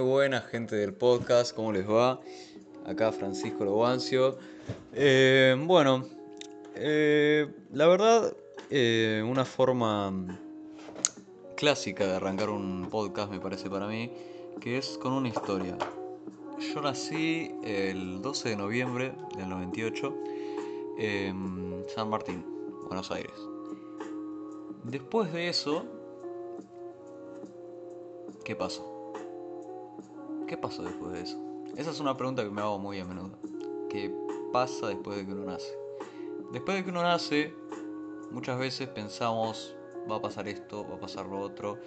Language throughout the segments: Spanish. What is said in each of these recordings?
buenas, gente del podcast, ¿cómo les va? Acá Francisco Lobancio. Eh, bueno, eh, la verdad, eh, una forma clásica de arrancar un podcast, me parece para mí, que es con una historia. Yo nací el 12 de noviembre del 98 en San Martín, Buenos Aires. Después de eso, ¿qué pasó? ¿Qué pasó después de eso? Esa es una pregunta que me hago muy a menudo. ¿Qué pasa después de que uno nace? Después de que uno nace, muchas veces pensamos, va a pasar esto, va a pasar lo otro.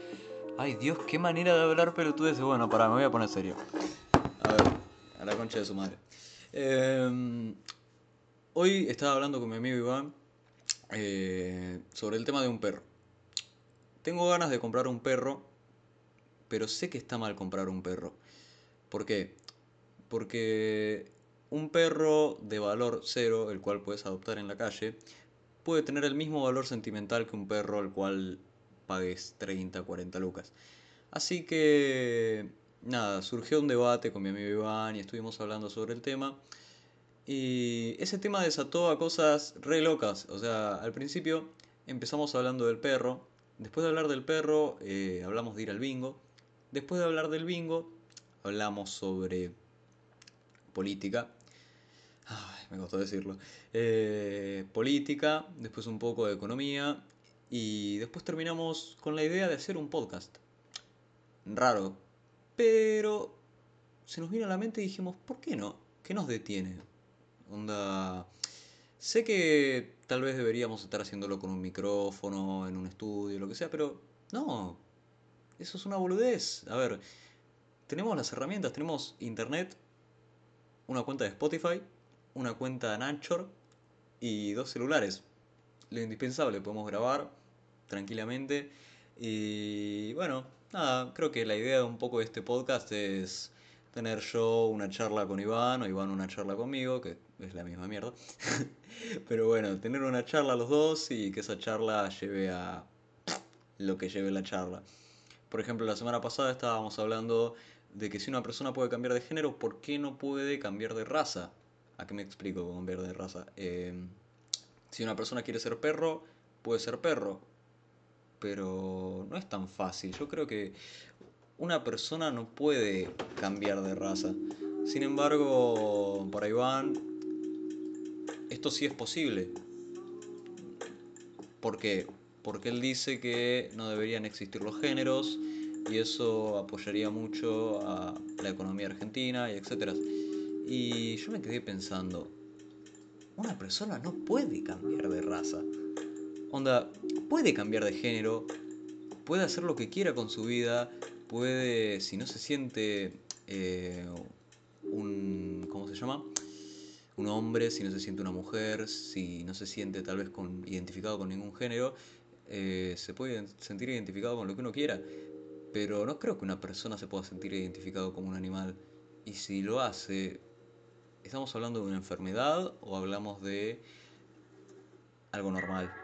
Ay Dios, qué manera de hablar pelotudes. Bueno, para, me voy a poner serio. A ver, a la concha de su madre. Em, hoy estaba hablando con mi amigo Iván eh, sobre el tema de un perro. Tengo ganas de comprar un perro, pero sé que está mal comprar un perro. ¿Por qué? Porque un perro de valor cero, el cual puedes adoptar en la calle, puede tener el mismo valor sentimental que un perro al cual pagues 30, 40 lucas. Así que, nada, surgió un debate con mi amigo Iván y estuvimos hablando sobre el tema. Y ese tema desató a cosas re locas. O sea, al principio empezamos hablando del perro. Después de hablar del perro, eh, hablamos de ir al bingo. Después de hablar del bingo, hablamos sobre política. Ay, me costó decirlo. Eh, política, después un poco de economía y después terminamos con la idea de hacer un podcast. Raro, pero se nos vino a la mente y dijimos, ¿por qué no? ¿Qué nos detiene? Onda, sé que tal vez deberíamos estar haciéndolo con un micrófono, en un estudio, lo que sea, pero no, eso es una boludez. A ver, tenemos las herramientas, tenemos internet, una cuenta de Spotify, una cuenta de Anchor y dos celulares. Lo indispensable, podemos grabar tranquilamente. Y bueno, nada, creo que la idea de un poco de este podcast es tener yo una charla con Iván o Iván una charla conmigo, que es la misma mierda. Pero bueno, tener una charla los dos y que esa charla lleve a lo que lleve la charla. Por ejemplo, la semana pasada estábamos hablando de que si una persona puede cambiar de género, ¿por qué no puede cambiar de raza? ¿A qué me explico con cambiar de raza? Em, si una persona quiere ser perro, puede ser perro. Pero no es tan fácil. Yo creo que una persona no puede cambiar de raza. Sin embargo, para Iván, esto sí es posible. ¿Por qué? Porque él dice que no deberían existir los géneros y eso apoyaría mucho a la economía argentina y etcétera. Y yo me quedé pensando, una persona no puede cambiar de raza. Onda, puede cambiar de género, puede hacer lo que quiera con su vida, puede, si no se siente eh, un, ¿cómo se llama? Un hombre, si no se siente una mujer, si no se siente tal vez con, identificado con ningún género, eh, se puede sentir identificado con lo que uno quiera. Pero no creo que una persona se pueda sentir identificado como un animal. Y si lo hace, ¿estamos hablando de una enfermedad o hablamos de algo normal?